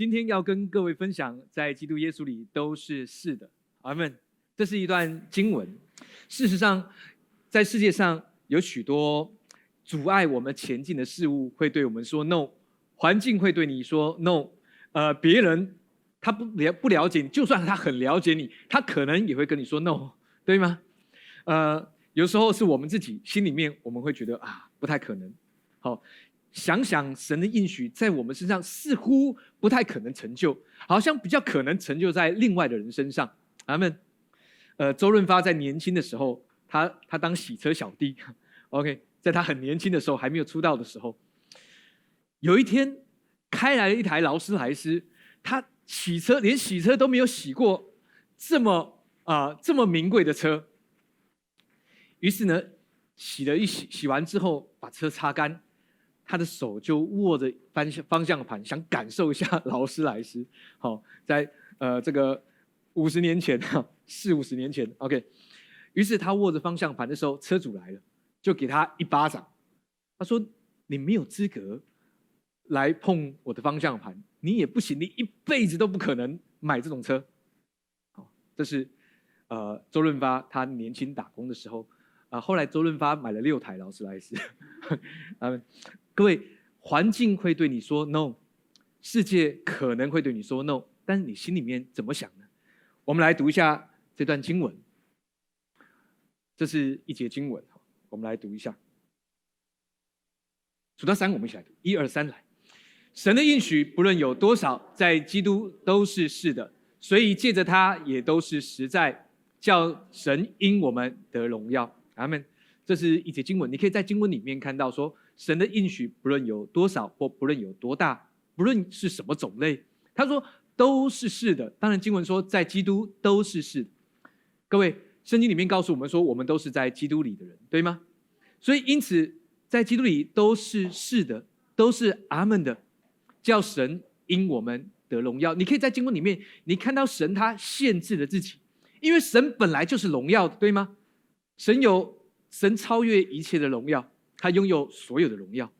今天要跟各位分享，在基督耶稣里都是是的，阿门。这是一段经文。事实上，在世界上有许多阻碍我们前进的事物，会对我们说 “no”。环境会对你说 “no”。呃，别人他不了不了解你，就算他很了解你，他可能也会跟你说 “no”，对吗？呃，有时候是我们自己心里面，我们会觉得啊，不太可能。好。想想神的应许在我们身上似乎不太可能成就，好像比较可能成就在另外的人身上。阿门。呃，周润发在年轻的时候，他他当洗车小弟。OK，在他很年轻的时候，还没有出道的时候，有一天开来了一台劳斯莱斯，他洗车连洗车都没有洗过，这么啊这么名贵的车。于是呢，洗了一洗，洗完之后把车擦干。他的手就握着方向方向盘，想感受一下劳斯莱斯。好，在呃这个五十年前哈，四五十年前，OK。于是他握着方向盘的时候，车主来了，就给他一巴掌。他说：“你没有资格来碰我的方向盘，你也不行，你一辈子都不可能买这种车。”好，这是呃周润发他年轻打工的时候啊。后来周润发买了六台劳斯莱斯，啊。各位，环境会对你说 no，世界可能会对你说 no，但是你心里面怎么想呢？我们来读一下这段经文，这是一节经文，我们来读一下。数到三，我们一起来读，一二三，来。神的应许不论有多少，在基督都是是的，所以借着他也都是实在，叫神因我们得荣耀。阿门。这是一节经文，你可以在经文里面看到说。神的应许不论有多少，或不论有多大，不论是什么种类，他说都是是的。当然，经文说在基督都是是的。各位，圣经里面告诉我们说，我们都是在基督里的人，对吗？所以，因此在基督里都是是的，都是阿门的，叫神因我们得荣耀。你可以在经文里面，你看到神他限制了自己，因为神本来就是荣耀的，对吗？神有神超越一切的荣耀。他拥有所有的荣耀，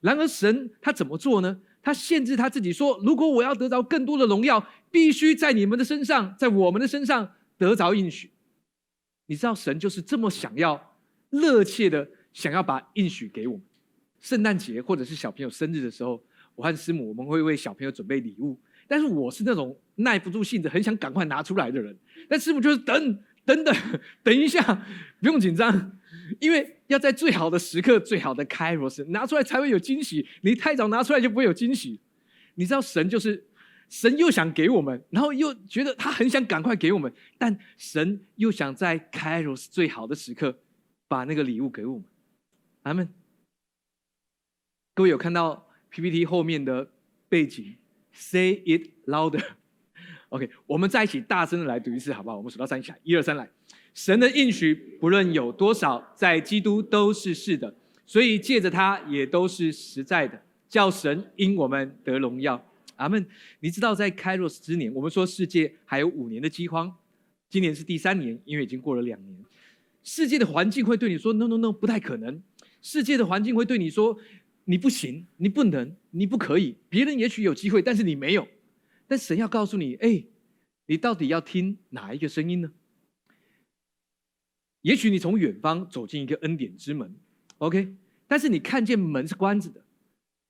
然而神他怎么做呢？他限制他自己说：“如果我要得着更多的荣耀，必须在你们的身上，在我们的身上得着应许。”你知道神就是这么想要、热切的想要把应许给我们。圣诞节或者是小朋友生日的时候，我和师母我们会为小朋友准备礼物，但是我是那种耐不住性子，很想赶快拿出来的人。但师母就是等等等等一下，不用紧张。因为要在最好的时刻、最好的开罗斯拿出来才会有惊喜。你太早拿出来就不会有惊喜。你知道神就是神，又想给我们，然后又觉得他很想赶快给我们，但神又想在开罗斯最好的时刻把那个礼物给我们。阿门。各位有看到 PPT 后面的背景？Say it louder。OK，我们在一起大声的来读一次，好不好？我们数到三起来，一二三，来。神的应许不论有多少，在基督都是是的，所以借着他也都是实在的，叫神因我们得荣耀。阿门。你知道在开罗斯之年，我们说世界还有五年的饥荒，今年是第三年，因为已经过了两年。世界的环境会对你说：“No No No，不太可能。”世界的环境会对你说：“你不行，你不能，你不可以。”别人也许有机会，但是你没有。但神要告诉你：“哎，你到底要听哪一个声音呢？”也许你从远方走进一个恩典之门，OK，但是你看见门是关着的。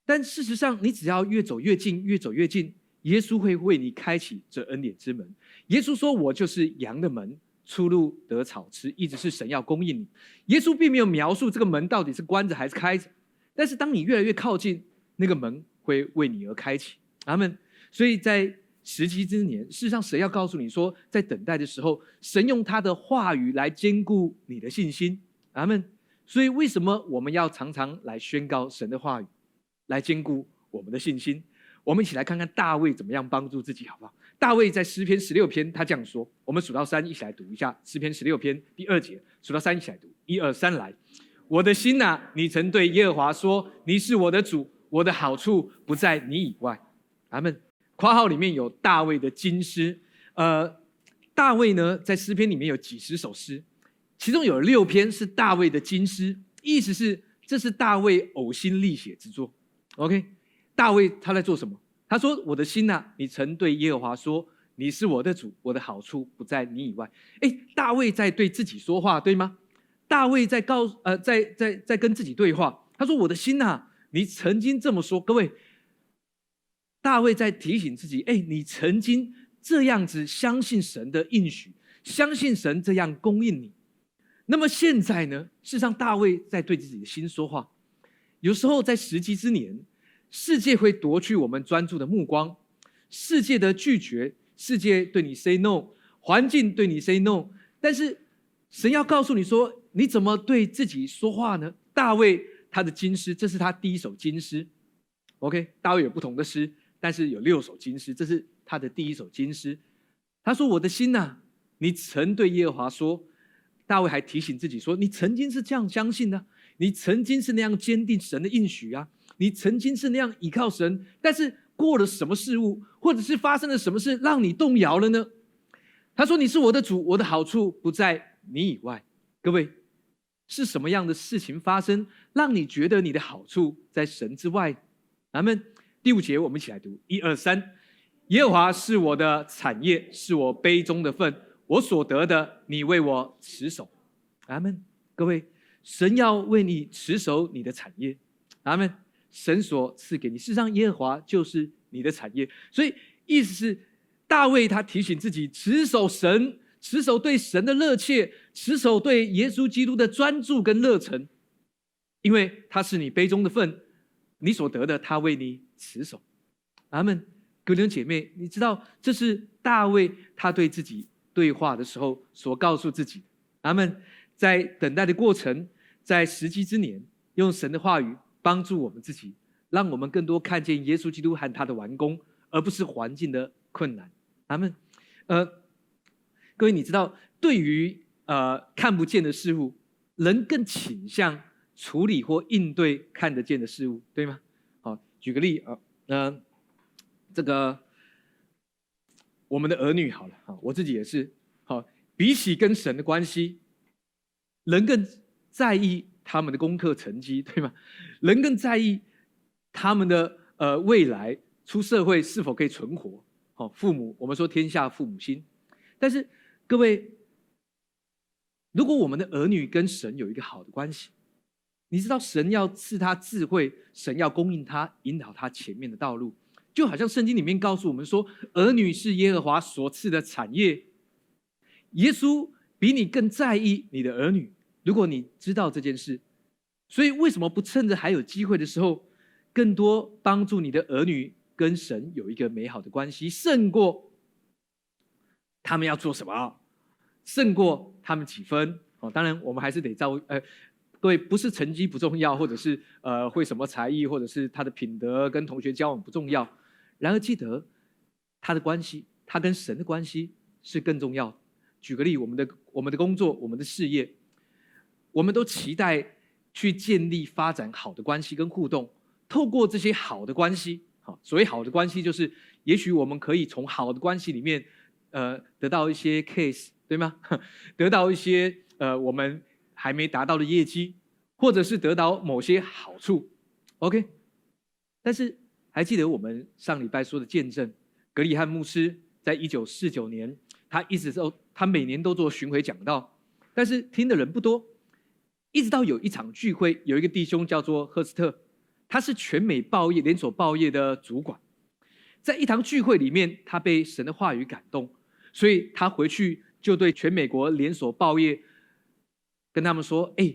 但事实上，你只要越走越近，越走越近，耶稣会为你开启这恩典之门。耶稣说：“我就是羊的门，出入得草吃。”一直是神要供应你。耶稣并没有描述这个门到底是关着还是开着，但是当你越来越靠近，那个门会为你而开启。阿门。所以在。时机之年，事实上，神要告诉你说，在等待的时候，神用他的话语来兼顾你的信心。阿门。所以，为什么我们要常常来宣告神的话语，来兼顾我们的信心？我们一起来看看大卫怎么样帮助自己，好不好？大卫在诗篇十六篇，他这样说：我们数到三，一起来读一下诗篇十六篇第二节。数到三，一起来读，一二三，来。我的心呐，你曾对耶和华说：你是我的主，我的好处不在你以外。阿门。括号里面有大卫的金诗，呃，大卫呢在诗篇里面有几十首诗，其中有六篇是大卫的金诗，意思是这是大卫呕心沥血之作。OK，大卫他在做什么？他说：“我的心呐，你曾对耶和华说，你是我的主，我的好处不在你以外。”哎，大卫在对自己说话，对吗？大卫在告呃，在在在跟自己对话。他说：“我的心呐，你曾经这么说。”各位，大卫在提醒自己：“哎，你曾经这样子相信神的应许，相信神这样供应你。那么现在呢？事实上，大卫在对自己的心说话。有时候在时机之年。”世界会夺去我们专注的目光，世界的拒绝，世界对你 say no，环境对你 say no，但是神要告诉你说，你怎么对自己说话呢？大卫他的金诗，这是他第一首金诗。OK，大卫有不同的诗，但是有六首金诗，这是他的第一首金诗。他说：“我的心呐，你曾对耶和华说。”大卫还提醒自己说：“你曾经是这样相信的，你曾经是那样坚定神的应许啊。”你曾经是那样倚靠神，但是过了什么事物，或者是发生了什么事让你动摇了呢？他说：“你是我的主，我的好处不在你以外。”各位，是什么样的事情发生，让你觉得你的好处在神之外？咱们第五节，我们一起来读：一二三，耶和华是我的产业，是我杯中的份，我所得的，你为我持守。阿门。各位，神要为你持守你的产业。阿门。神所赐给你，事实上耶和华就是你的产业。所以意思是，大卫他提醒自己，持守神，持守对神的热切，持守对耶稣基督的专注跟热忱，因为他是你杯中的份，你所得的，他为你持守。阿门。各位姐妹，你知道这是大卫他对自己对话的时候所告诉自己。阿门。在等待的过程，在时机之年，用神的话语。帮助我们自己，让我们更多看见耶稣基督和他的完工，而不是环境的困难。阿门。呃，各位，你知道，对于呃看不见的事物，人更倾向处理或应对看得见的事物，对吗？好，举个例啊，那这个我们的儿女好了，哈，我自己也是，好，比起跟神的关系，人更在意。他们的功课成绩，对吗？人更在意他们的呃未来出社会是否可以存活。好，父母，我们说天下父母心。但是各位，如果我们的儿女跟神有一个好的关系，你知道神要赐他智慧，神要供应他，引导他前面的道路，就好像圣经里面告诉我们说，儿女是耶和华所赐的产业。耶稣比你更在意你的儿女。如果你知道这件事，所以为什么不趁着还有机会的时候，更多帮助你的儿女跟神有一个美好的关系，胜过他们要做什么，胜过他们几分？哦，当然我们还是得照呃，各位不是成绩不重要，或者是呃会什么才艺，或者是他的品德跟同学交往不重要，然而记得他的关系，他跟神的关系是更重要。举个例，我们的我们的工作，我们的事业。我们都期待去建立、发展好的关系跟互动，透过这些好的关系，好，所谓好的关系，就是也许我们可以从好的关系里面，呃，得到一些 case，对吗？得到一些呃我们还没达到的业绩，或者是得到某些好处，OK。但是还记得我们上礼拜说的见证，格里汉牧师在一九四九年，他一直都他每年都做巡回讲道，但是听的人不多。一直到有一场聚会，有一个弟兄叫做赫斯特，他是全美报业连锁报业的主管，在一堂聚会里面，他被神的话语感动，所以他回去就对全美国连锁报业跟他们说：“哎，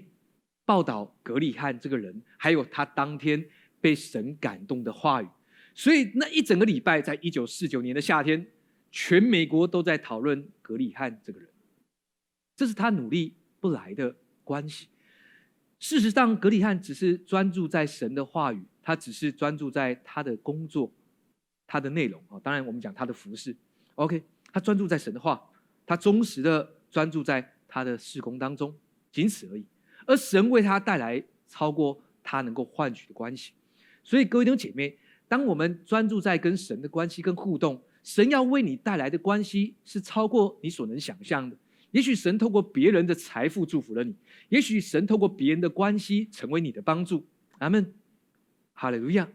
报道格里汉这个人，还有他当天被神感动的话语。”所以那一整个礼拜，在一九四九年的夏天，全美国都在讨论格里汉这个人，这是他努力不来的关系。事实上，格里汉只是专注在神的话语，他只是专注在他的工作、他的内容啊。当然，我们讲他的服饰，OK，他专注在神的话，他忠实的专注在他的事工当中，仅此而已。而神为他带来超过他能够换取的关系。所以，各位弟兄姐妹，当我们专注在跟神的关系跟互动，神要为你带来的关系是超过你所能想象的。也许神透过别人的财富祝福了你，也许神透过别人的关系成为你的帮助。阿门，哈利路亚。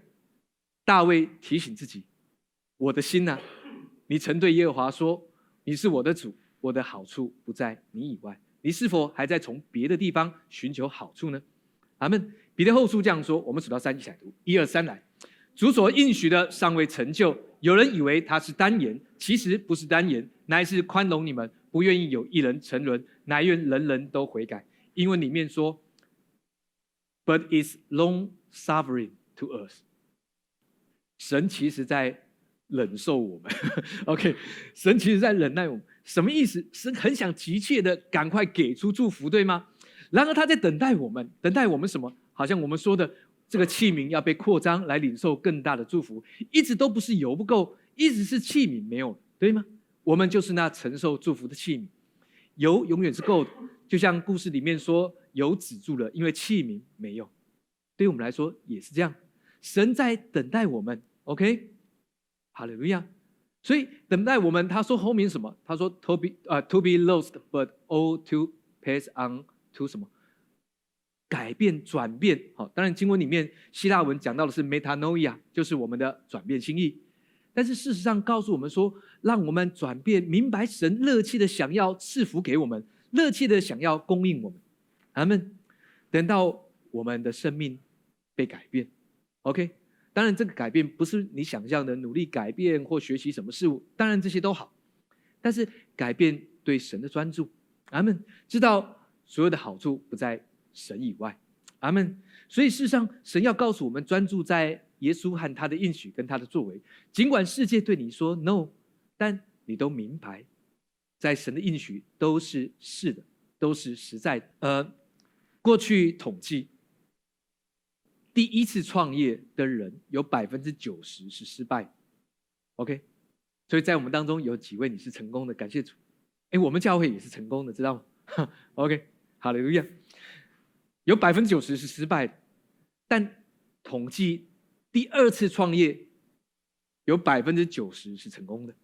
大卫提醒自己，我的心呐，你曾对耶和华说：“你是我的主，我的好处不在你以外。”你是否还在从别的地方寻求好处呢？阿门。彼得后书这样说：我们数到三一起来读，一二三来。主所应许的尚未成就，有人以为他是单言，其实不是单言，乃是宽容你们，不愿意有一人沉沦，乃愿人人都悔改。英文里面说：But is long suffering to us。神其实在忍受我们。OK，神其实在忍耐我们。什么意思？是很想急切的赶快给出祝福，对吗？然而他在等待我们，等待我们什么？好像我们说的这个器皿要被扩张来领受更大的祝福，一直都不是油不够，一直是器皿没有，对吗？我们就是那承受祝福的器皿，油永远是够的。就像故事里面说，油止住了，因为器皿没有。对于我们来说也是这样，神在等待我们。OK，哈利路亚。所以等待我们，他说后面什么？他说 to be 啊 to be lost but all to pass on to 什么？改变转变。好，当然经文里面希腊文讲到的是 metanoia，就是我们的转变心意。但是事实上告诉我们说，让我们转变明白神热切的想要赐福给我们，热切的想要供应我们。阿门。等到我们的生命被改变，OK。当然，这个改变不是你想象的努力改变或学习什么事物，当然这些都好，但是改变对神的专注，阿门。知道所有的好处不在神以外，阿门。所以事实上，神要告诉我们，专注在耶稣和他的应许跟他的作为。尽管世界对你说 no，但你都明白，在神的应许都是是的，都是实在。呃，过去统计。第一次创业的人有百分之九十是失败，OK，所以在我们当中有几位你是成功的，感谢主。哎，我们教会也是成功的，知道吗？OK，好了，一样。有百分之九十是失败的，但统计第二次创业有百分之九十是成功的，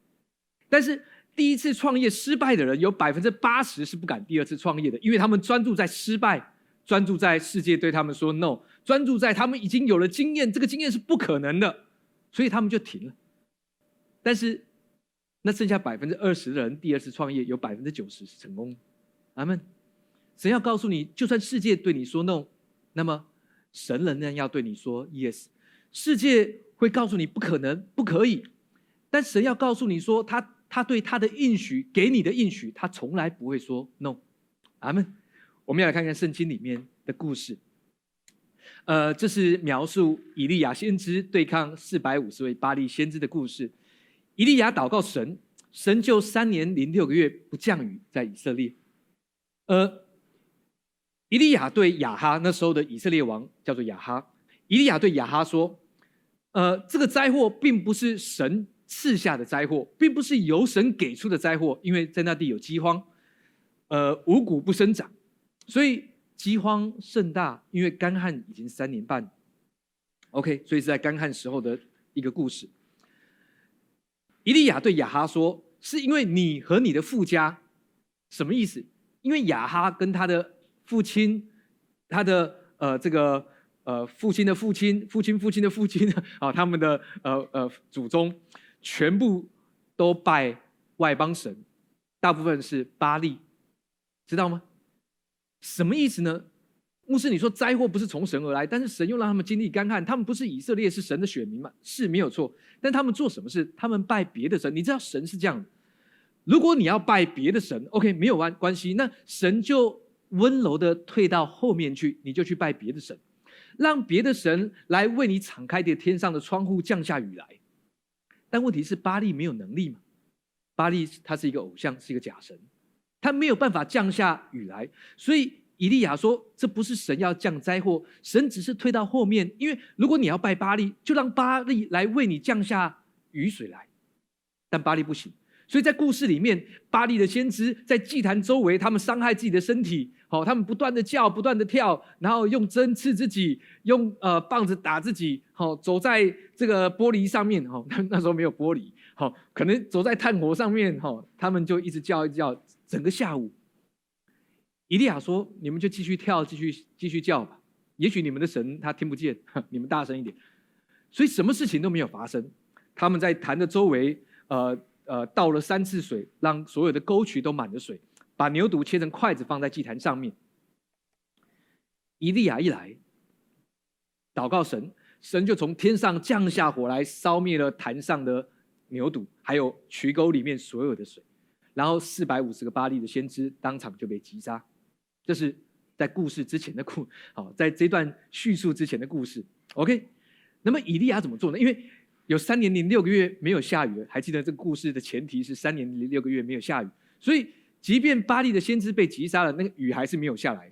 但是第一次创业失败的人有百分之八十是不敢第二次创业的，因为他们专注在失败。专注在世界对他们说 no，专注在他们已经有了经验，这个经验是不可能的，所以他们就停了。但是，那剩下百分之二十的人第二次创业，有百分之九十是成功。阿门。神要告诉你，就算世界对你说 no，那么神仍然要对你说 yes。世界会告诉你不可能、不可以，但神要告诉你说，他他对他的应许给你的应许，他从来不会说 no。阿门。我们要来看看圣经里面的故事。呃，这是描述以利亚先知对抗四百五十位巴利先知的故事。以利亚祷告神，神就三年零六个月不降雨在以色列。呃，以利亚对亚哈那时候的以色列王叫做亚哈。以利亚对亚哈说：“呃，这个灾祸并不是神赐下的灾祸，并不是由神给出的灾祸，因为在那地有饥荒，呃，五谷不生长。”所以饥荒甚大，因为干旱已经三年半。OK，所以是在干旱时候的一个故事。伊利亚对亚哈说：“是因为你和你的父家，什么意思？因为亚哈跟他的父亲，他的呃这个呃父亲的父亲，父亲父亲的父亲 啊，他们的呃呃祖宗，全部都拜外邦神，大部分是巴利，知道吗？”什么意思呢？牧师，你说灾祸不是从神而来，但是神又让他们经历干旱。他们不是以色列，是神的选民嘛？是没有错。但他们做什么事？他们拜别的神。你知道神是这样的：如果你要拜别的神，OK，没有关关系，那神就温柔的退到后面去，你就去拜别的神，让别的神来为你敞开的天上的窗户降下雨来。但问题是巴利没有能力嘛？巴利他是一个偶像，是一个假神。他没有办法降下雨来，所以以利亚说：“这不是神要降灾祸，神只是推到后面。因为如果你要拜巴利，就让巴利来为你降下雨水来。但巴利不行，所以在故事里面，巴利的先知在祭坛周围，他们伤害自己的身体，好，他们不断的叫，不断的跳，然后用针刺自己，用呃棒子打自己，好，走在这个玻璃上面，哈，那那时候没有玻璃，好，可能走在炭火上面，哈，他们就一直叫一直叫。”整个下午，伊利亚说：“你们就继续跳，继续继续叫吧。也许你们的神他听不见，你们大声一点。”所以什么事情都没有发生。他们在坛的周围，呃呃，倒了三次水，让所有的沟渠都满了水，把牛犊切成筷子放在祭坛上面。伊利亚一来，祷告神，神就从天上降下火来，烧灭了坛上的牛犊，还有渠沟里面所有的水。然后四百五十个巴利的先知当场就被击杀。这是在故事之前的故，好，在这段叙述之前的故事。OK，那么以利亚怎么做呢？因为有三年零六个月没有下雨，还记得这个故事的前提是三年零六个月没有下雨，所以即便巴利的先知被击杀了，那个雨还是没有下来。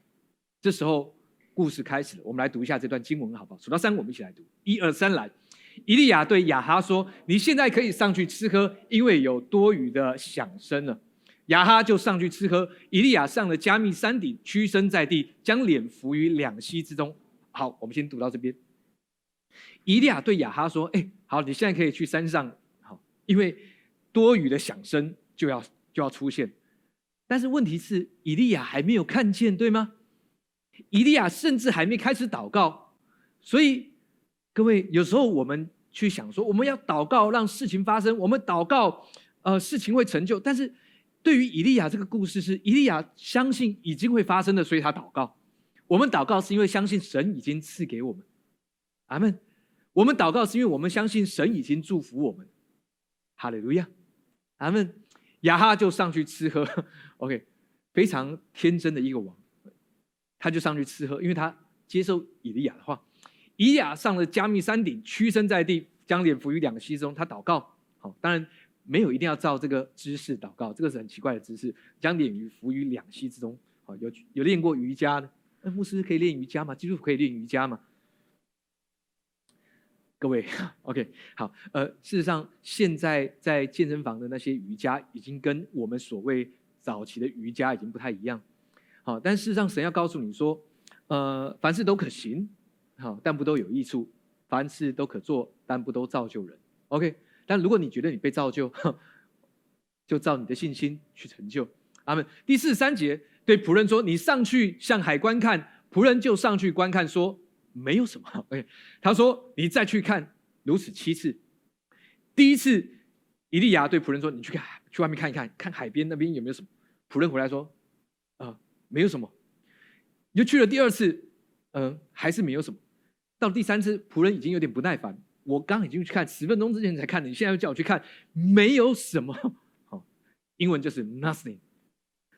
这时候故事开始了，我们来读一下这段经文好不好？数到三，我们一起来读。一二三，来！以利亚对亚哈说：“你现在可以上去吃喝，因为有多余的响声了。”亚哈就上去吃喝。以利亚上了加密山顶，屈身在地，将脸伏于两膝之中。好，我们先读到这边。以利亚对亚哈说：“哎，好，你现在可以去山上，好，因为多余的响声就要就要出现。但是问题是，以利亚还没有看见，对吗？以利亚甚至还没开始祷告。所以，各位，有时候我们去想说，我们要祷告让事情发生，我们祷告，呃，事情会成就。但是对于以利亚这个故事，是以利亚相信已经会发生的，所以他祷告。我们祷告是因为相信神已经赐给我们。阿门。我们祷告是因为我们相信神已经祝福我们，哈利路亚，阿门。亚哈就上去吃喝，OK，非常天真的一个王，他就上去吃喝，因为他接受以利亚的话。以雅上了加密山顶，屈身在地，将脸伏于两膝中，他祷告。好，当然没有一定要照这个姿势祷告，这个是很奇怪的姿势，将脸于伏于两膝之中。好，有有练过瑜伽的，那牧师可以练瑜伽吗？基督徒可以练瑜伽吗？各位，OK，好，呃，事实上，现在在健身房的那些瑜伽已经跟我们所谓早期的瑜伽已经不太一样，好，但事实上，神要告诉你说，呃，凡事都可行，好，但不都有益处；凡事都可做，但不都造就人。OK，但如果你觉得你被造就，就照你的信心去成就。阿门。第四三节对仆人说：“你上去向海观看。”仆人就上去观看，说。没有什么，OK。他说：“你再去看，如此七次。第一次，以利亚对仆人说：‘你去看，去外面看一看，看海边那边有没有什么。’仆人回来说：‘啊，没有什么。’又去了第二次，嗯，还是没有什么。到第三次，仆人已经有点不耐烦。我刚已经去看十分钟之前才看的，你现在又叫我去看，没有什么。好，英文就是 nothing。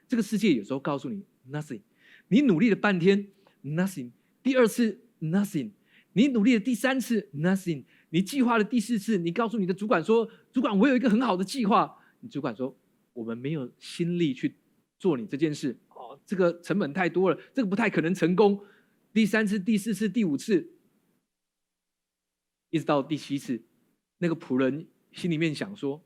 这个世界有时候告诉你 nothing，你努力了半天 nothing。第二次。” Nothing，你努力了第三次，Nothing，你计划了第四次，你告诉你的主管说：“主管，我有一个很好的计划。”你主管说：“我们没有心力去做你这件事，哦，这个成本太多了，这个不太可能成功。”第三次、第四次、第五次，一直到第七次，那个仆人心里面想说：“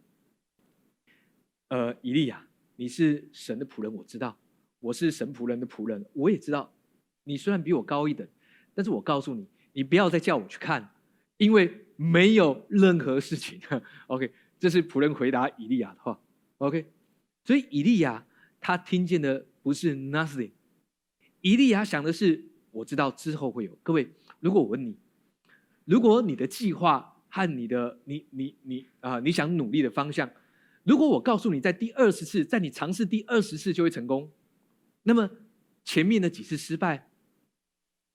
呃，以利亚，你是神的仆人，我知道，我是神仆人的仆人，我也知道，你虽然比我高一等。”但是我告诉你，你不要再叫我去看，因为没有任何事情。OK，这是仆人回答以利亚的话。OK，所以以利亚他听见的不是 nothing，以利亚想的是我知道之后会有。各位，如果我问你，如果你的计划和你的你你你啊你想努力的方向，如果我告诉你在第二十次，在你尝试第二十次就会成功，那么前面的几次失败。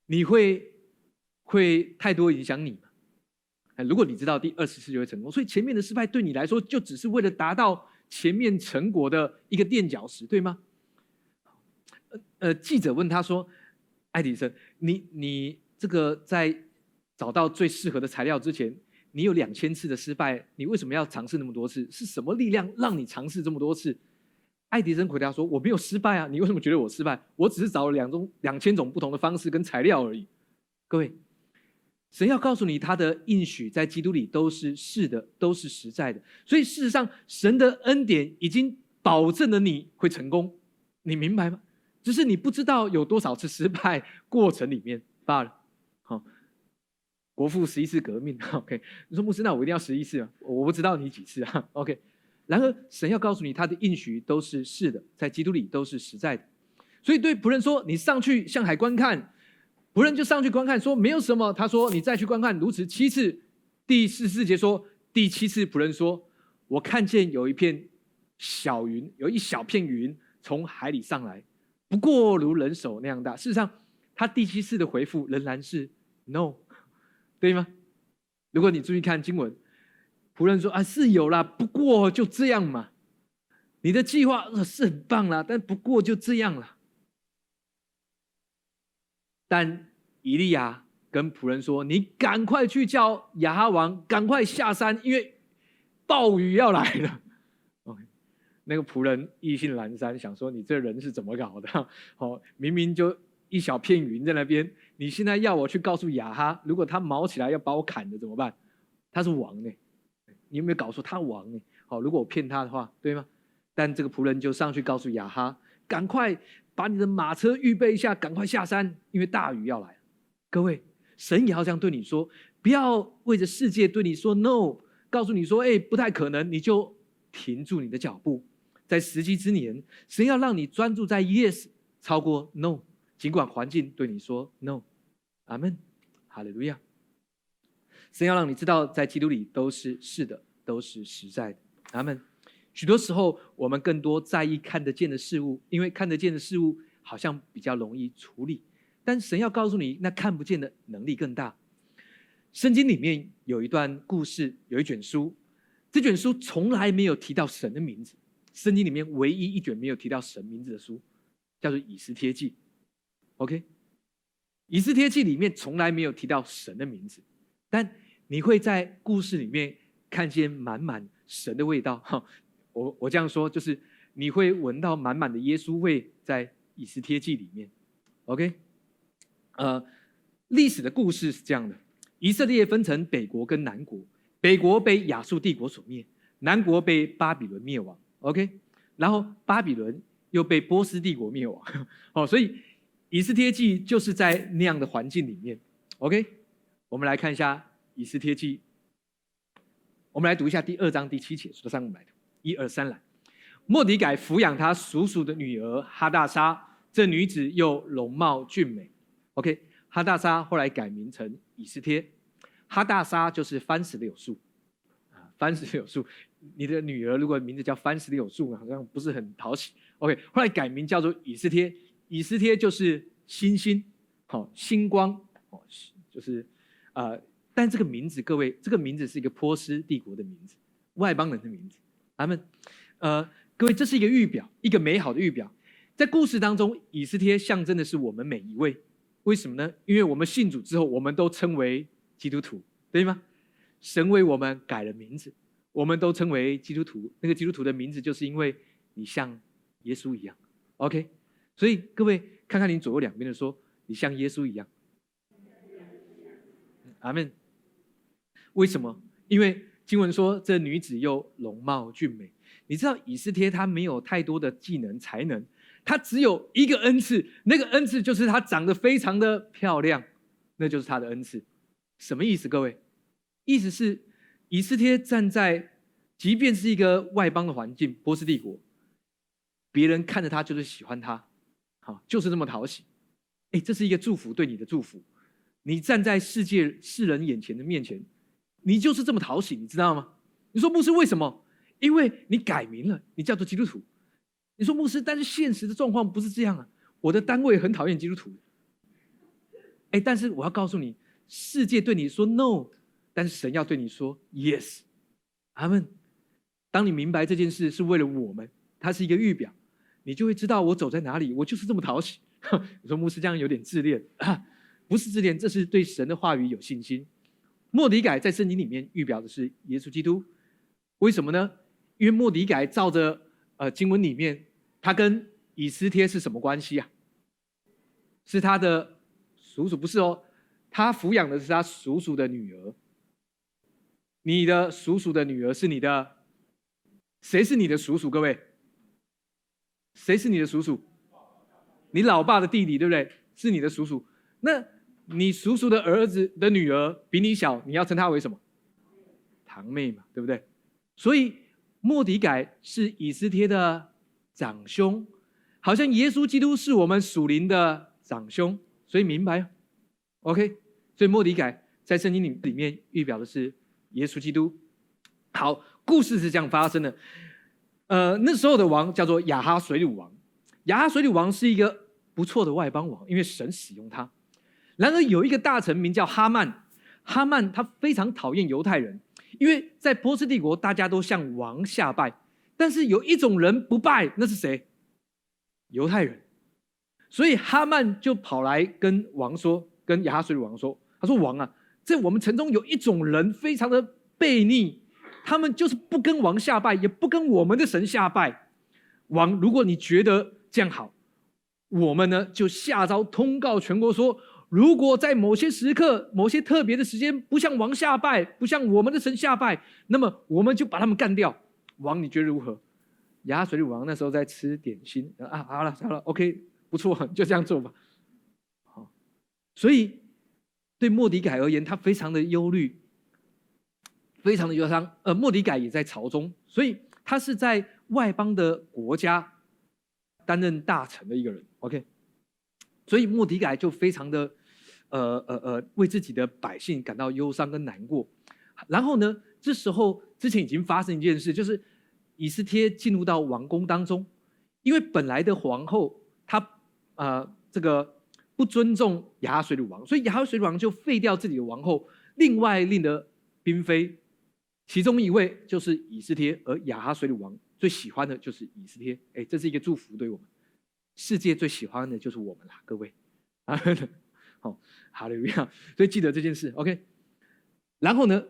你会会太多影响你吗？哎，如果你知道第二十次就会成功，所以前面的失败对你来说就只是为了达到前面成果的一个垫脚石，对吗？呃，记者问他说：“爱迪生，你你这个在找到最适合的材料之前，你有两千次的失败，你为什么要尝试那么多次？是什么力量让你尝试这么多次？”爱迪生回答说：“我没有失败啊，你为什么觉得我失败？我只是找了两种、两千种不同的方式跟材料而已。”各位，神要告诉你，他的应许在基督里都是是的，都是实在的。所以事实上，神的恩典已经保证了你会成功，你明白吗？只是你不知道有多少次失败过程里面罢了。国父十一次革命，OK？你说牧师，那我一定要十一次啊？我不知道你几次啊？OK？然而，神要告诉你，他的应许都是是的，在基督里都是实在的。所以对仆人说：“你上去向海观看。”仆人就上去观看，说：“没有什么。”他说：“你再去观看，如此七次。”第四四节说：“第七次仆人说：“我看见有一片小云，有一小片云从海里上来，不过如人手那样大。”事实上，他第七次的回复仍然是 “no”，对吗？如果你注意看经文，仆人说：“啊，是有啦，不过就这样嘛。你的计划是很棒啦，但不过就这样了。”但以利亚跟仆人说：“你赶快去叫亚哈王，赶快下山，因为暴雨要来了。”OK，那个仆人意兴阑珊，想说：“你这人是怎么搞的？哦，明明就一小片云在那边，你现在要我去告诉亚哈，如果他毛起来要把我砍了怎么办？他是王呢，你有没有搞错？他王呢？好，如果我骗他的话，对吗？但这个仆人就上去告诉亚哈，赶快。”把你的马车预备一下，赶快下山，因为大雨要来。各位，神也要这样对你说，不要为着世界对你说 no，告诉你说，哎，不太可能，你就停住你的脚步。在时机之年，神要让你专注在 yes，超过 no，尽管环境对你说 no。阿门，哈利路亚。神要让你知道，在基督里都是是的，都是实在的。阿门。许多时候，我们更多在意看得见的事物，因为看得见的事物好像比较容易处理。但神要告诉你，那看不见的能力更大。圣经里面有一段故事，有一卷书，这卷书从来没有提到神的名字。圣经里面唯一一卷没有提到神名字的书，叫做《以斯帖记》。OK，《以斯帖记》里面从来没有提到神的名字，但你会在故事里面看见满满神的味道。哈。我我这样说，就是你会闻到满满的耶稣味在以斯帖记里面，OK？呃，历史的故事是这样的：以色列分成北国跟南国，北国被亚述帝国所灭，南国被巴比伦灭亡，OK？然后巴比伦又被波斯帝国灭亡，哦，所以以斯帖记就是在那样的环境里面，OK？我们来看一下以斯帖记，我们来读一下第二章第七节，说三五来的。一二三来，莫迪改抚养他叔叔的女儿哈大莎，这女子又容貌俊美。OK，哈大莎后来改名成以斯帖，哈大莎就是番石榴树啊，番石榴树。你的女儿如果名字叫番石榴树，好像不是很讨喜。OK，后来改名叫做以斯帖，以斯帖就是星星，好星光，哦，就是啊，但这个名字，各位，这个名字是一个波斯帝国的名字，外邦人的名字。他们，呃，各位，这是一个预表，一个美好的预表。在故事当中，以斯帖象征的是我们每一位。为什么呢？因为我们信主之后，我们都称为基督徒，对吗？神为我们改了名字，我们都称为基督徒。那个基督徒的名字，就是因为你像耶稣一样。OK，所以各位看看你左右两边的，说你像耶稣一样。阿门。为什么？因为。经文说，这女子又容貌俊美。你知道以斯帖她没有太多的技能才能，她只有一个恩赐，那个恩赐就是她长得非常的漂亮，那就是她的恩赐。什么意思？各位，意思是以斯帖站在，即便是一个外邦的环境，波斯帝国，别人看着她就是喜欢她，好，就是这么讨喜。哎，这是一个祝福，对你的祝福。你站在世界世人眼前的面前。你就是这么讨喜，你知道吗？你说牧师为什么？因为你改名了，你叫做基督徒。你说牧师，但是现实的状况不是这样啊！我的单位很讨厌基督徒。哎，但是我要告诉你，世界对你说 no，但是神要对你说 yes。阿门。当你明白这件事是为了我们，它是一个预表，你就会知道我走在哪里。我就是这么讨喜。你说牧师这样有点自恋，不是自恋，这是对神的话语有信心。莫迪改在圣经里面预表的是耶稣基督，为什么呢？因为莫迪改照着呃经文里面，他跟以斯帖是什么关系啊？是他的叔叔不是哦，他抚养的是他叔叔的女儿。你的叔叔的女儿是你的，谁是你的叔叔？各位，谁是你的叔叔？你老爸的弟弟对不对？是你的叔叔。那。你叔叔的儿子的女儿比你小，你要称她为什么？堂妹嘛，对不对？所以莫迪改是以斯帖的长兄，好像耶稣基督是我们属灵的长兄，所以明白？OK，所以莫迪改在圣经里里面预表的是耶稣基督。好，故事是这样发生的。呃，那时候的王叫做亚哈水鲁王，亚哈水鲁王是一个不错的外邦王，因为神使用他。然而有一个大臣名叫哈曼，哈曼他非常讨厌犹太人，因为在波斯帝国大家都向王下拜，但是有一种人不拜，那是谁？犹太人。所以哈曼就跑来跟王说，跟亚哈水鲁王说，他说王啊，在我们城中有一种人非常的悖逆，他们就是不跟王下拜，也不跟我们的神下拜。王，如果你觉得这样好，我们呢就下诏通告全国说。如果在某些时刻、某些特别的时间，不向王下拜，不向我们的神下拜，那么我们就把他们干掉。王，你觉得如何？亚水利王那时候在吃点心啊，好了好了，OK，不错，就这样做吧。好，所以对莫迪改而言，他非常的忧虑，非常的忧伤。呃，莫迪改也在朝中，所以他是在外邦的国家担任大臣的一个人。OK，所以莫迪改就非常的。呃呃呃，为自己的百姓感到忧伤跟难过。然后呢，这时候之前已经发生一件事，就是以斯帖进入到王宫当中，因为本来的皇后她呃这个不尊重亚哈水鲁王，所以亚哈水鲁王就废掉自己的王后，另外令的嫔妃，其中一位就是以斯帖，而亚哈水鲁王最喜欢的就是以斯帖。哎，这是一个祝福对我们，世界最喜欢的就是我们啦，各位啊。好，哈利路亚！所以记得这件事，OK。然后呢，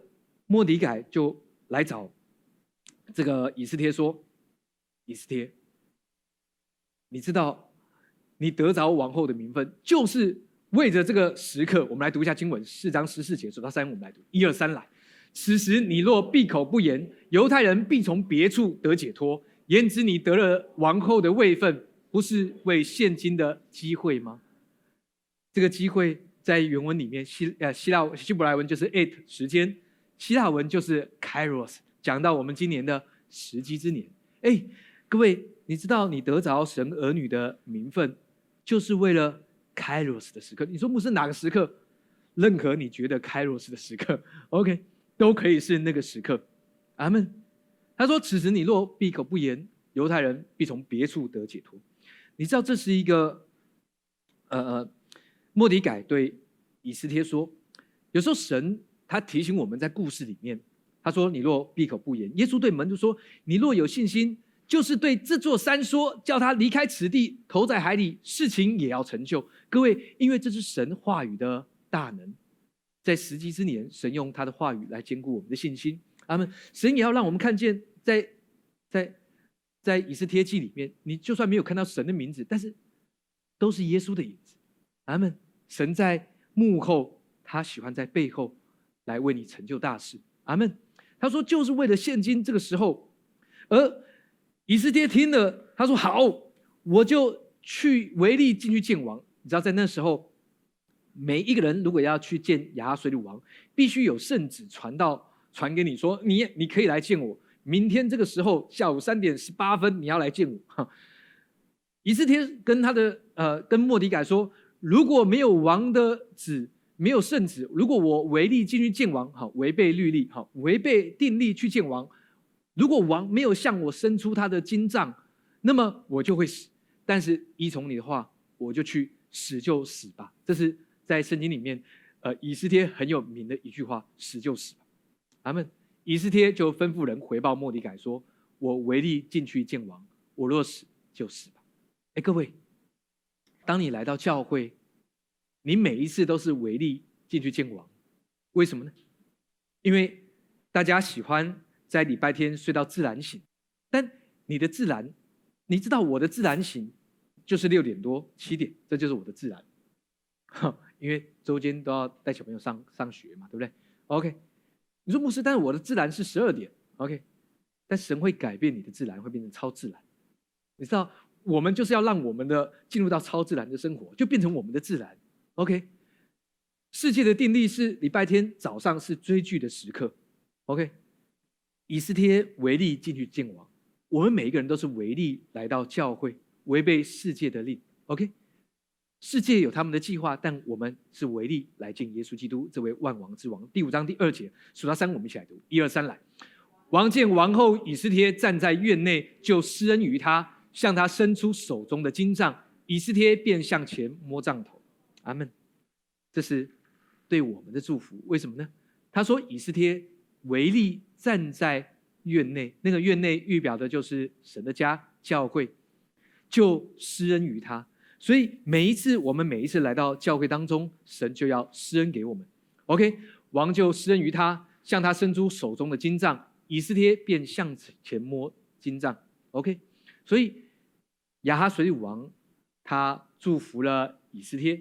莫迪改就来找这个以斯帖说：“以斯帖，你知道你得着王后的名分，就是为着这个时刻。我们来读一下经文，四章十四节，数到三，我们来读，一二三，来。此时你若闭口不言，犹太人必从别处得解脱。言之，你得了王后的位分，不是为现今的机会吗？”这个机会在原文里面，希呃希腊希伯来文就是 it 时间，希腊文就是 kairos，讲到我们今年的时机之年。哎，各位，你知道你得着神儿女的名分，就是为了 kairos 的时刻。你说牧师哪个时刻？任何你觉得 kairos 的时刻，OK，都可以是那个时刻。阿门。他说：“此时你若闭口不言，犹太人必从别处得解脱。”你知道这是一个呃。莫迪改对以斯帖说：“有时候神他提醒我们在故事里面，他说：‘你若闭口不言。’耶稣对门徒说：‘你若有信心，就是对这座山说，叫他离开此地，投在海里，事情也要成就。’各位，因为这是神话语的大能，在时机之年，神用他的话语来兼顾我们的信心。阿门。神也要让我们看见，在在在以斯帖记里面，你就算没有看到神的名字，但是都是耶稣的影子。阿门。”神在幕后，他喜欢在背后来为你成就大事。阿门。他说，就是为了现今这个时候。而以斯帖听了，他说：“好，我就去维利进去见王。”你知道，在那时候，每一个人如果要去见亚哈水鲁王，必须有圣旨传到传给你说：“你你可以来见我。明天这个时候下午三点十八分，你要来见我。”哈以斯帖跟他的呃，跟莫迪改说。如果没有王的旨，没有圣旨，如果我违例进去见王，好，违背律例，好，违背定例去见王，如果王没有向我伸出他的金杖，那么我就会死。但是依从你的话，我就去死就死吧。这是在圣经里面，呃，以斯帖很有名的一句话：死就死吧。阿门。以斯帖就吩咐人回报莫迪改说：“我违例进去见王，我若死就死吧。”哎，各位。当你来到教会，你每一次都是唯利进去见王，为什么呢？因为大家喜欢在礼拜天睡到自然醒，但你的自然，你知道我的自然醒就是六点多七点，这就是我的自然。因为周间都要带小朋友上上学嘛，对不对？OK，你说牧师，但是我的自然是十二点，OK，但神会改变你的自然，会变成超自然，你知道？我们就是要让我们的进入到超自然的生活，就变成我们的自然。OK，世界的定力是礼拜天早上是追剧的时刻。OK，以斯帖为例进去见王，我们每一个人都是为例来到教会，违背世界的令。OK，世界有他们的计划，但我们是唯利来见耶稣基督这位万王之王。第五章第二节数到三，我们一起来读：一二三来。王见王后以斯帖站在院内，就施恩于他，向他伸出手中的金杖。以斯帖便向前摸杖头。阿门。这是对我们的祝福。为什么呢？他说以斯帖唯力站在院内，那个院内预表的就是神的家教会，就施恩于他。所以每一次我们每一次来到教会当中，神就要施恩给我们。OK，王就施恩于他，向他伸出手中的金杖。以斯帖便向前摸金杖，OK，所以亚哈水里王他祝福了以斯帖，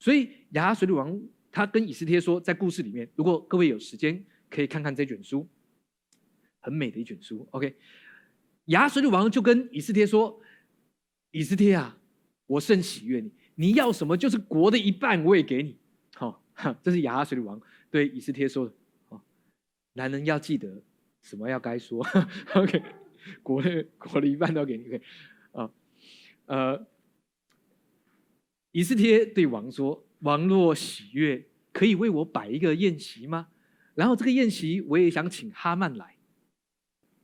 所以亚哈水里王他跟以斯帖说，在故事里面，如果各位有时间可以看看这卷书，很美的一卷书，OK，亚哈水里王就跟以斯帖说：“以斯帖啊，我甚喜悦你，你要什么就是国的一半我也给你。”好，这是亚哈水里王对以斯帖说的。好，男人要记得。什么要该说？OK，国的国的一半都给你。OK，啊，呃，以斯帖对王说：“王若喜悦，可以为我摆一个宴席吗？然后这个宴席我也想请哈曼来。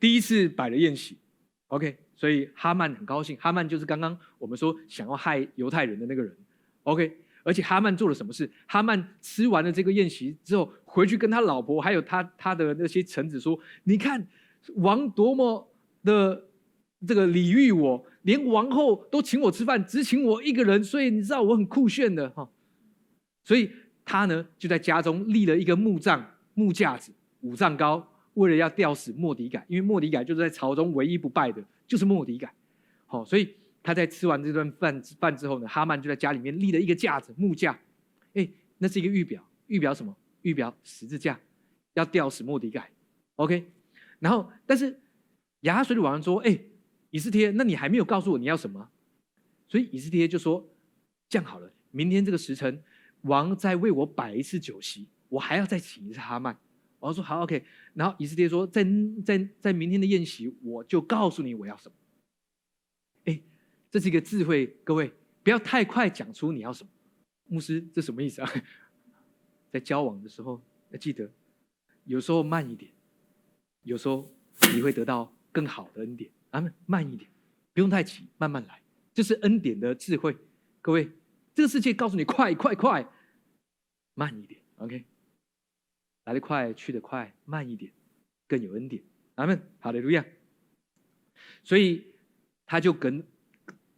第一次摆了宴席，OK，所以哈曼很高兴。哈曼就是刚刚我们说想要害犹太人的那个人，OK。而且哈曼做了什么事？哈曼吃完了这个宴席之后，回去跟他老婆还有他他的那些臣子说：“你看，王多么的这个礼遇我，连王后都请我吃饭，只请我一个人。所以你知道我很酷炫的哈。所以他呢就在家中立了一个木杖、木架子，五丈高，为了要吊死莫迪改，因为莫迪改就是在朝中唯一不败的，就是莫迪改。好，所以。他在吃完这顿饭饭之后呢，哈曼就在家里面立了一个架子木架，哎，那是一个预表，预表什么？预表十字架，要吊死莫迪盖。OK，然后但是亚哈水里王说：“哎，以斯帖，那你还没有告诉我你要什么？”所以以斯帖就说：“这样好了，明天这个时辰，王再为我摆一次酒席，我还要再请一次哈曼。”王说：“好，OK。”然后以斯帖说：“在在在明天的宴席，我就告诉你我要什么。”哎这是一个智慧，各位不要太快讲出你要什么。牧师，这什么意思啊？在交往的时候要记得，有时候慢一点，有时候你会得到更好的恩典。啊，慢一点，不用太急，慢慢来，这是恩典的智慧。各位，这个世界告诉你快快快，慢一点，OK？来得快，去得快，慢一点更有恩典。阿门，好的，路亚。所以他就跟。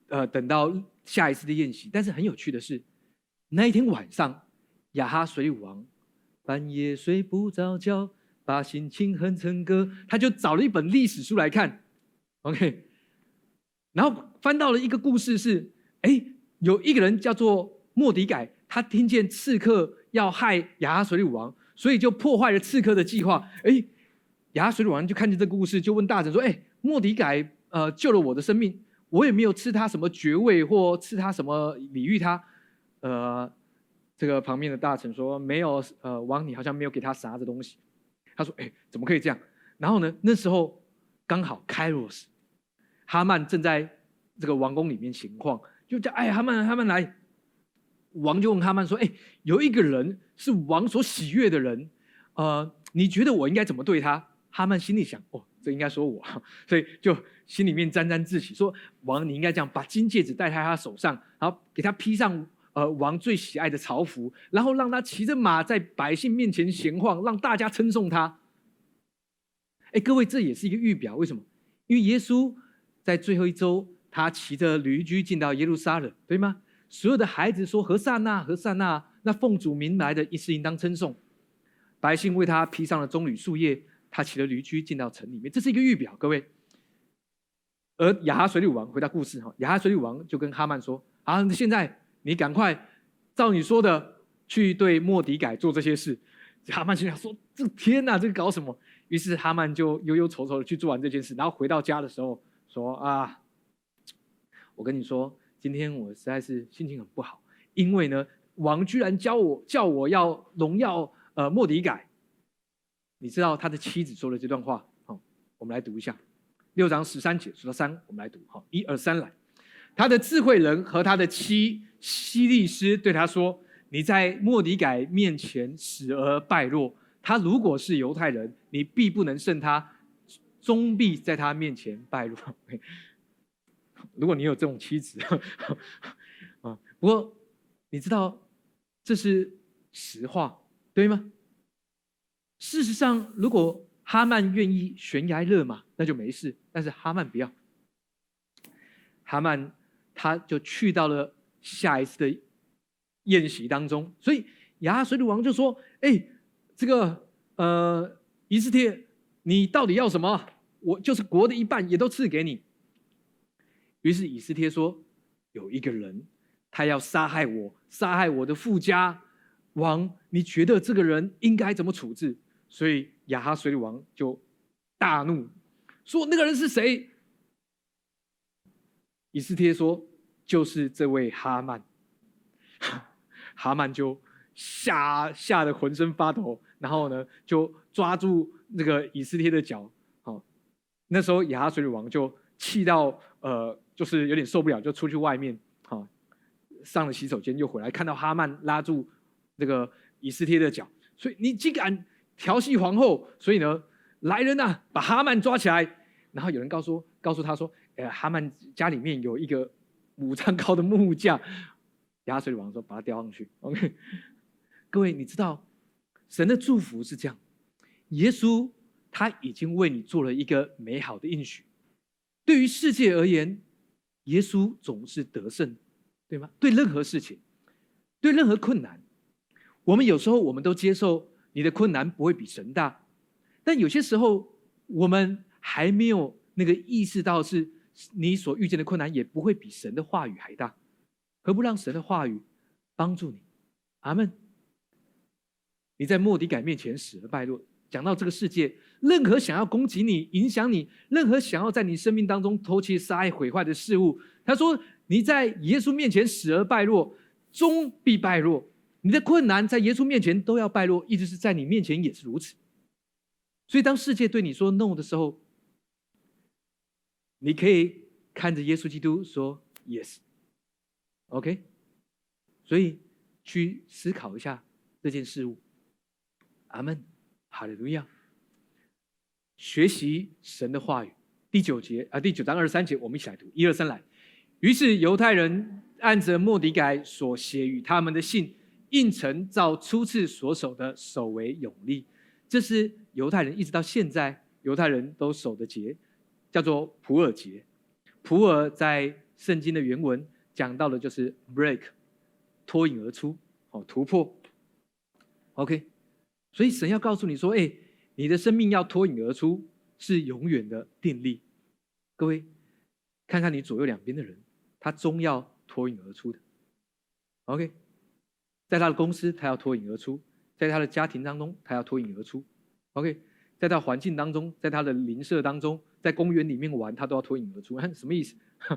呃，等到下一次的宴席，但是很有趣的是，那一天晚上，亚哈水王半夜睡不着觉，把心情哼成歌，他就找了一本历史书来看，OK，然后翻到了一个故事，是哎，有一个人叫做莫迪改，他听见刺客要害亚哈水王，所以就破坏了刺客的计划。哎，亚哈水王就看见这个故事，就问大臣说：“哎，莫迪改呃救了我的生命。”我也没有赐他什么爵位或赐他什么礼遇他，呃，这个旁边的大臣说没有，呃，王你好像没有给他啥子东西。他说，哎，怎么可以这样？然后呢，那时候刚好开罗斯哈曼正在这个王宫里面情况，就叫哎哈曼哈曼来，王就问哈曼说，哎，有一个人是王所喜悦的人，呃，你觉得我应该怎么对他？哈曼心里想，哦。这应该说我，所以就心里面沾沾自喜，说王你应该这样，把金戒指戴在他手上，然后给他披上呃王最喜爱的朝服，然后让他骑着马在百姓面前闲晃，让大家称颂他。哎，各位这也是一个预表，为什么？因为耶稣在最后一周，他骑着驴驹进到耶路撒冷，对吗？所有的孩子说何塞纳何塞纳，那奉主名来的，一是应当称颂。百姓为他披上了棕榈树叶。他骑着驴驹进到城里面，这是一个预表，各位。而亚哈水利王回到故事哈，亚哈水利王就跟哈曼说：“啊，现在你赶快照你说的去对莫迪改做这些事。”哈曼心想说：“这天哪，这搞什么？”于是哈曼就忧忧愁愁的去做完这件事，然后回到家的时候说：“啊，我跟你说，今天我实在是心情很不好，因为呢，王居然教我叫我要荣耀呃莫迪改。”你知道他的妻子说了这段话，好，我们来读一下六章十三节，数到三，我们来读，好，一二三来。他的智慧人和他的妻西利斯对他说：“你在莫迪改面前死而败落，他如果是犹太人，你必不能胜他；终必在他面前败落。如果你有这种妻子，啊，不过你知道这是实话，对吗？事实上，如果哈曼愿意悬崖勒马，那就没事。但是哈曼不要，哈曼他就去到了下一次的宴席当中。所以亚哈水鲁王就说：“哎，这个呃，以斯帖，你到底要什么？我就是国的一半也都赐给你。”于是以斯帖说：“有一个人，他要杀害我，杀害我的富家王，你觉得这个人应该怎么处置？”所以亚哈水里王就大怒，说：“那个人是谁？”以斯帖说：“就是这位哈曼。”哈曼就吓吓得浑身发抖，然后呢，就抓住那个以斯帖的脚。好，那时候亚哈水里王就气到呃。就是有点受不了，就出去外面，上了洗手间，又回来，看到哈曼拉住这个以斯帖的脚，所以你竟敢调戏皇后，所以呢，来人呐，把哈曼抓起来。然后有人告诉告诉他说，呃，哈曼家里面有一个五丈高的木架，亚水王说把它吊上去。OK，各位你知道，神的祝福是这样，耶稣他已经为你做了一个美好的应许，对于世界而言。耶稣总是得胜，对吗？对任何事情，对任何困难，我们有时候我们都接受你的困难不会比神大，但有些时候我们还没有那个意识到，是你所遇见的困难也不会比神的话语还大。何不让神的话语帮助你？阿门。你在莫迪改面前死而败落。讲到这个世界，任何想要攻击你、影响你，任何想要在你生命当中偷窃、杀害、毁坏的事物，他说你在耶稣面前死而败落，终必败落。你的困难在耶稣面前都要败落，一直是在你面前也是如此。所以，当世界对你说 “no” 的时候，你可以看着耶稣基督说 “yes”。OK，所以去思考一下这件事物。阿门。哈利路亚！学习神的话语，第九节啊，第九章二十三节，我们一起来读，一二三来。于是犹太人按着莫迪改所写与他们的信，应承照初次所守的守为永利。这是犹太人一直到现在犹太人都守的节，叫做普尔节。普尔在圣经的原文讲到的就是 break，脱颖而出，哦，突破。OK。所以神要告诉你说：“哎，你的生命要脱颖而出，是永远的定力。”各位，看看你左右两边的人，他终要脱颖而出的。OK，在他的公司，他要脱颖而出；在他的家庭当中，他要脱颖而出。OK，在他环境当中，在他的邻舍当中，在公园里面玩，他都要脱颖而出。什么意思？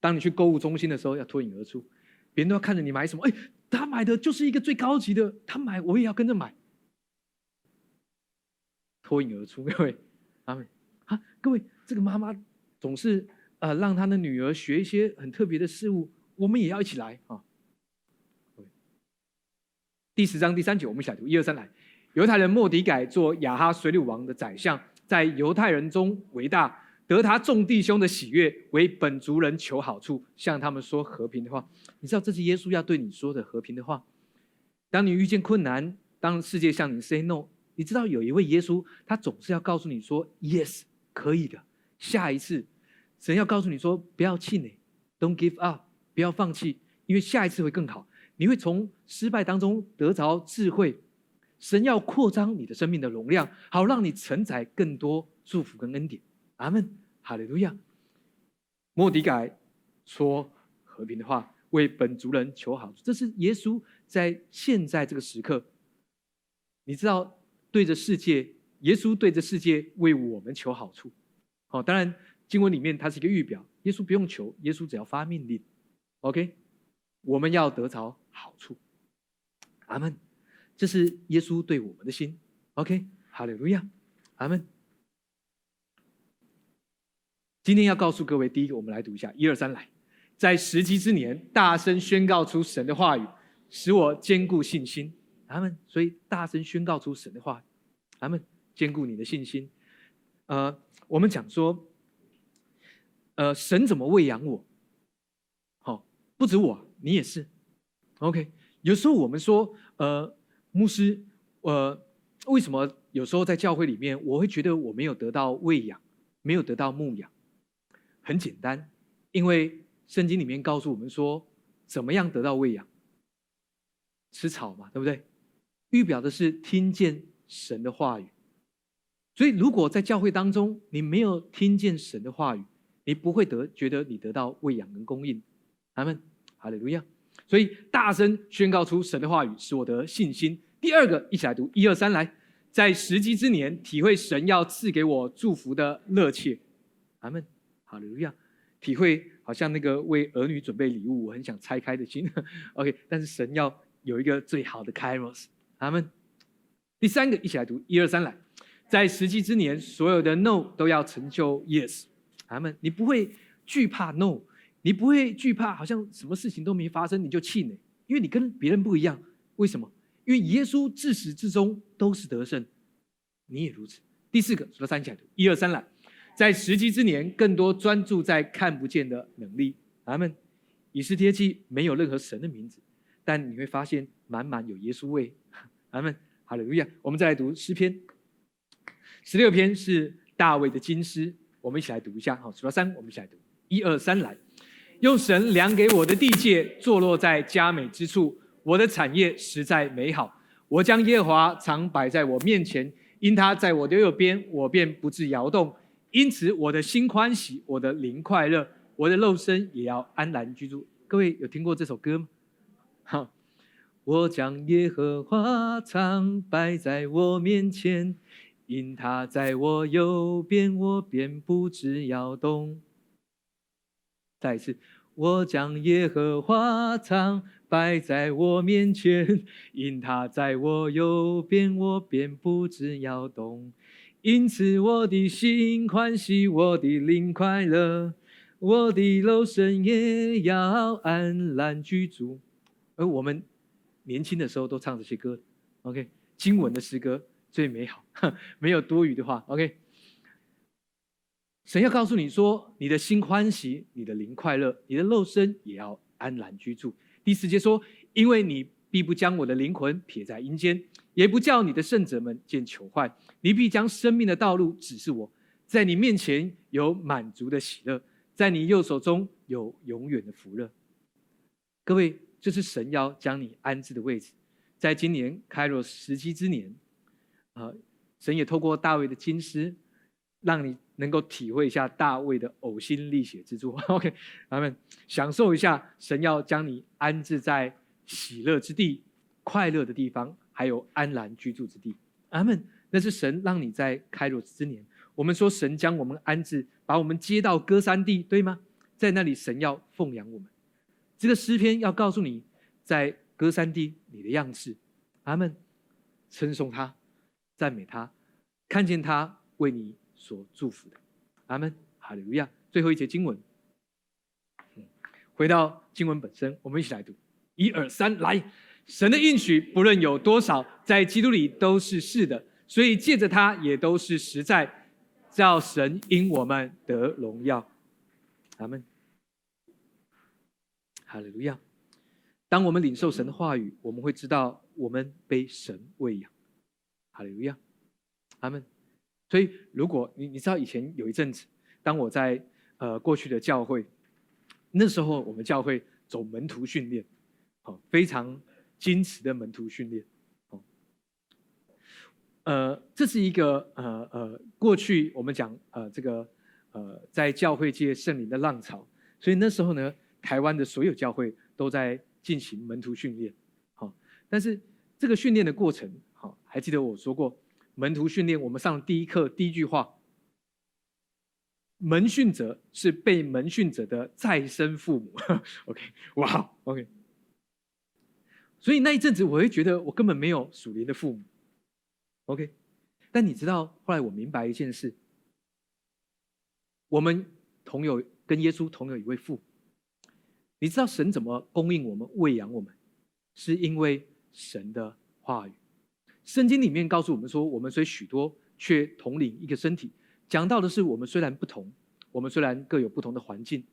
当你去购物中心的时候，要脱颖而出，别人都要看着你买什么。哎。他买的就是一个最高级的，他买我也要跟着买，脱颖而出，各位，阿妹啊，各位，这个妈妈总是呃让他的女儿学一些很特别的事物，我们也要一起来啊。第十章第三节，我们一起来读，一二三来。犹太人莫迪改做亚哈水鲁王的宰相，在犹太人中为大。得他众弟兄的喜悦，为本族人求好处，向他们说和平的话。你知道这是耶稣要对你说的和平的话。当你遇见困难，当世界向你 say no，你知道有一位耶稣，他总是要告诉你说 yes，可以的。下一次，神要告诉你说不要气馁，don't give up，不要放弃，因为下一次会更好。你会从失败当中得着智慧。神要扩张你的生命的容量，好让你承载更多祝福跟恩典。阿门，哈利路亚。莫迪改说和平的话，为本族人求好处，这是耶稣在现在这个时刻。你知道，对着世界，耶稣对着世界为我们求好处。好，当然经文里面它是一个预表，耶稣不用求，耶稣只要发命令。OK，我们要得着好处。阿门，这是耶稣对我们的心。OK，哈利路亚，阿门。今天要告诉各位，第一个，我们来读一下一二三来，在时机之年，大声宣告出神的话语，使我坚固信心。阿门。所以大声宣告出神的话，阿门。坚固你的信心。呃，我们讲说，呃，神怎么喂养我？好，不止我，你也是。OK，有时候我们说，呃，牧师，呃，为什么有时候在教会里面，我会觉得我没有得到喂养，没有得到牧养？很简单，因为圣经里面告诉我们说，怎么样得到喂养？吃草嘛，对不对？预表的是听见神的话语。所以，如果在教会当中你没有听见神的话语，你不会得觉得你得到喂养跟供应。阿门，哈利路亚。所以，大声宣告出神的话语，使我得信心。第二个，一起来读一二三，来，在时机之年，体会神要赐给我祝福的热切。阿门，哈利路亚。体会好像那个为儿女准备礼物，我很想拆开的心。OK，但是神要。有一个最好的 Kairos，阿门。第三个，一起来读一二三来，在时机之年，所有的 No 都要成就 Yes，阿门。你不会惧怕 No，你不会惧怕，好像什么事情都没发生你就气馁，因为你跟别人不一样。为什么？因为耶稣自始至终都是得胜，你也如此。第四个，数到三起来读一二三来，在时机之年，更多专注在看不见的能力，阿门。以斯帖记没有任何神的名字。但你会发现满满有耶稣味，阿门，哈利路亚。我们再来读诗篇，十六篇是大卫的金诗，我们一起来读一下。好，数到三，我们一起来读，一二三，来。用神量给我的地界，坐落在佳美之处，我的产业实在美好。我将耶和华常摆在我面前，因他在我的右边，我便不致摇动。因此我的心欢喜，我的灵快乐，我的肉身也要安然居住。各位有听过这首歌吗？好，我将耶和华常摆在我面前，因他在我右边，我便不致摇动。再一次，我将耶和华常摆在我面前，因他在我右边，我便不致摇动。因此，我的心欢喜，我的灵快乐，我的肉身也要安然居住。而我们年轻的时候都唱这些歌，OK，经文的诗歌最美好，没有多余的话，OK。神要告诉你说，你的心欢喜，你的灵快乐，你的肉身也要安然居住。第四节说，因为你必不将我的灵魂撇在阴间，也不叫你的圣者们见朽坏，你必将生命的道路指示我，在你面前有满足的喜乐，在你右手中有永远的福乐。各位。这是神要将你安置的位置，在今年开罗时机之年，啊，神也透过大卫的金诗，让你能够体会一下大卫的呕心沥血之作。OK，阿门，享受一下神要将你安置在喜乐之地、快乐的地方，还有安然居住之地。阿门。那是神让你在开罗之年，我们说神将我们安置，把我们接到歌山地，对吗？在那里，神要奉养我们。这个诗篇要告诉你，在歌山地你的样式，阿门，称颂他，赞美他，看见他为你所祝福的，阿门，哈利路亚。最后一节经文，回到经文本身，我们一起来读，一二三，来，神的应许不论有多少，在基督里都是是的，所以借着他也都是实在，叫神因我们得荣耀，阿门。哈利路亚！当我们领受神的话语，我们会知道我们被神喂养。哈利路亚，阿门。所以，如果你你知道以前有一阵子，当我在呃过去的教会，那时候我们教会走门徒训练，好，非常矜持的门徒训练。哦，呃，这是一个呃呃过去我们讲呃这个呃在教会界圣灵的浪潮，所以那时候呢。台湾的所有教会都在进行门徒训练，好，但是这个训练的过程，还记得我说过，门徒训练我们上第一课第一句话，门训者是被门训者的再生父母，OK，哇，OK，所以那一阵子我会觉得我根本没有属灵的父母，OK，但你知道后来我明白一件事，我们同有跟耶稣同有一位父。你知道神怎么供应我们、喂养我们，是因为神的话语。圣经里面告诉我们说，我们虽许多却统领一个身体。讲到的是，我们虽然不同，我们虽然各有不同的环境，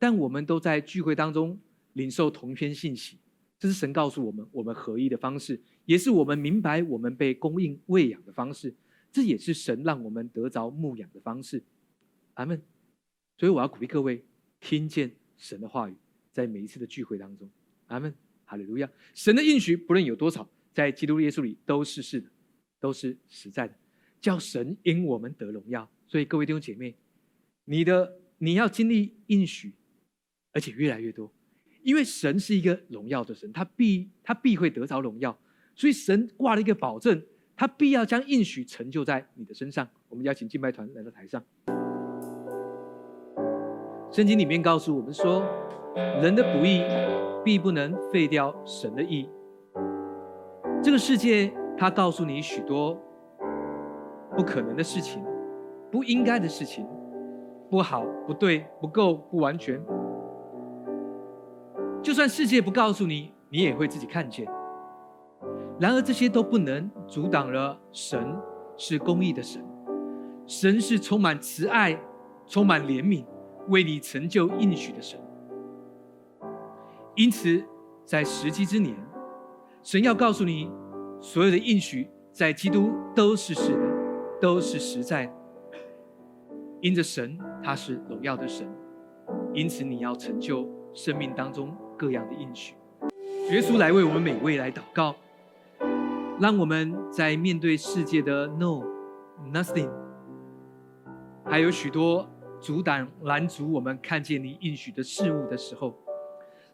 但我们都在聚会当中领受同一篇信息。这是神告诉我们，我们合一的方式，也是我们明白我们被供应喂养的方式。这也是神让我们得着牧养的方式。阿门。所以我要鼓励各位听见神的话语，在每一次的聚会当中。阿门。哈利路亚。神的应许不论有多少，在基督耶稣里都是是的，都是实在的。叫神因我们得荣耀，所以各位弟兄姐妹，你的你要经历应许，而且越来越多，因为神是一个荣耀的神，他必他必会得着荣耀，所以神挂了一个保证，他必要将应许成就在你的身上。我们邀请敬拜团来到台上。圣经里面告诉我们说，人的不义必不能废掉神的义。这个世界，它告诉你许多。不可能的事情，不应该的事情，不好、不对、不够、不完全。就算世界不告诉你，你也会自己看见。然而这些都不能阻挡了神是公义的神，神是充满慈爱、充满怜悯、为你成就应许的神。因此，在时机之年，神要告诉你，所有的应许在基督都是是的。都是实在，因着神他是荣耀的神，因此你要成就生命当中各样的应许。耶稣来为我们每位来祷告，让我们在面对世界的 no nothing，还有许多阻挡拦阻我们看见你应许的事物的时候，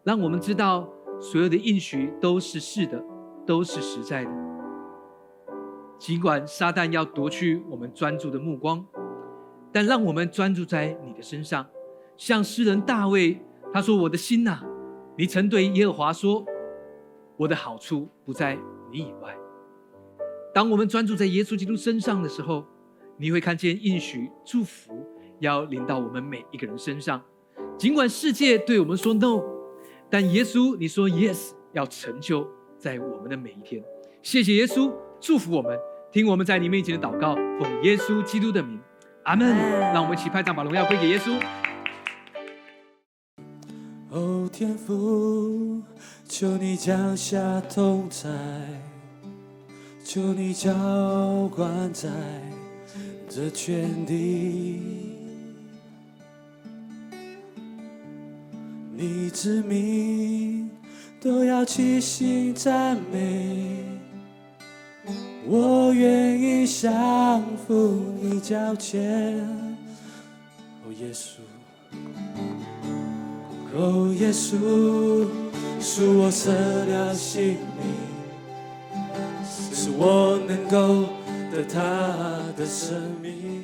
让我们知道所有的应许都是是的，都是实在的。尽管撒旦要夺去我们专注的目光，但让我们专注在你的身上。像诗人大卫他说：“我的心呐，你曾对耶和华说，我的好处不在你以外。”当我们专注在耶稣基督身上的时候，你会看见应许祝福要临到我们每一个人身上。尽管世界对我们说 “no”，但耶稣你说 “yes”，要成就在我们的每一天。谢谢耶稣。祝福我们，听我们在你面前的祷告，奉耶稣基督的名，阿门。让我们一起拍掌，把荣耀归给耶稣。哦，天父，求你降下同在，求你浇灌在这全地，你之名都要齐心赞美。我愿意降服你脚前，哦耶稣，哦耶稣，是我舍了性命，使我能够得他的生命。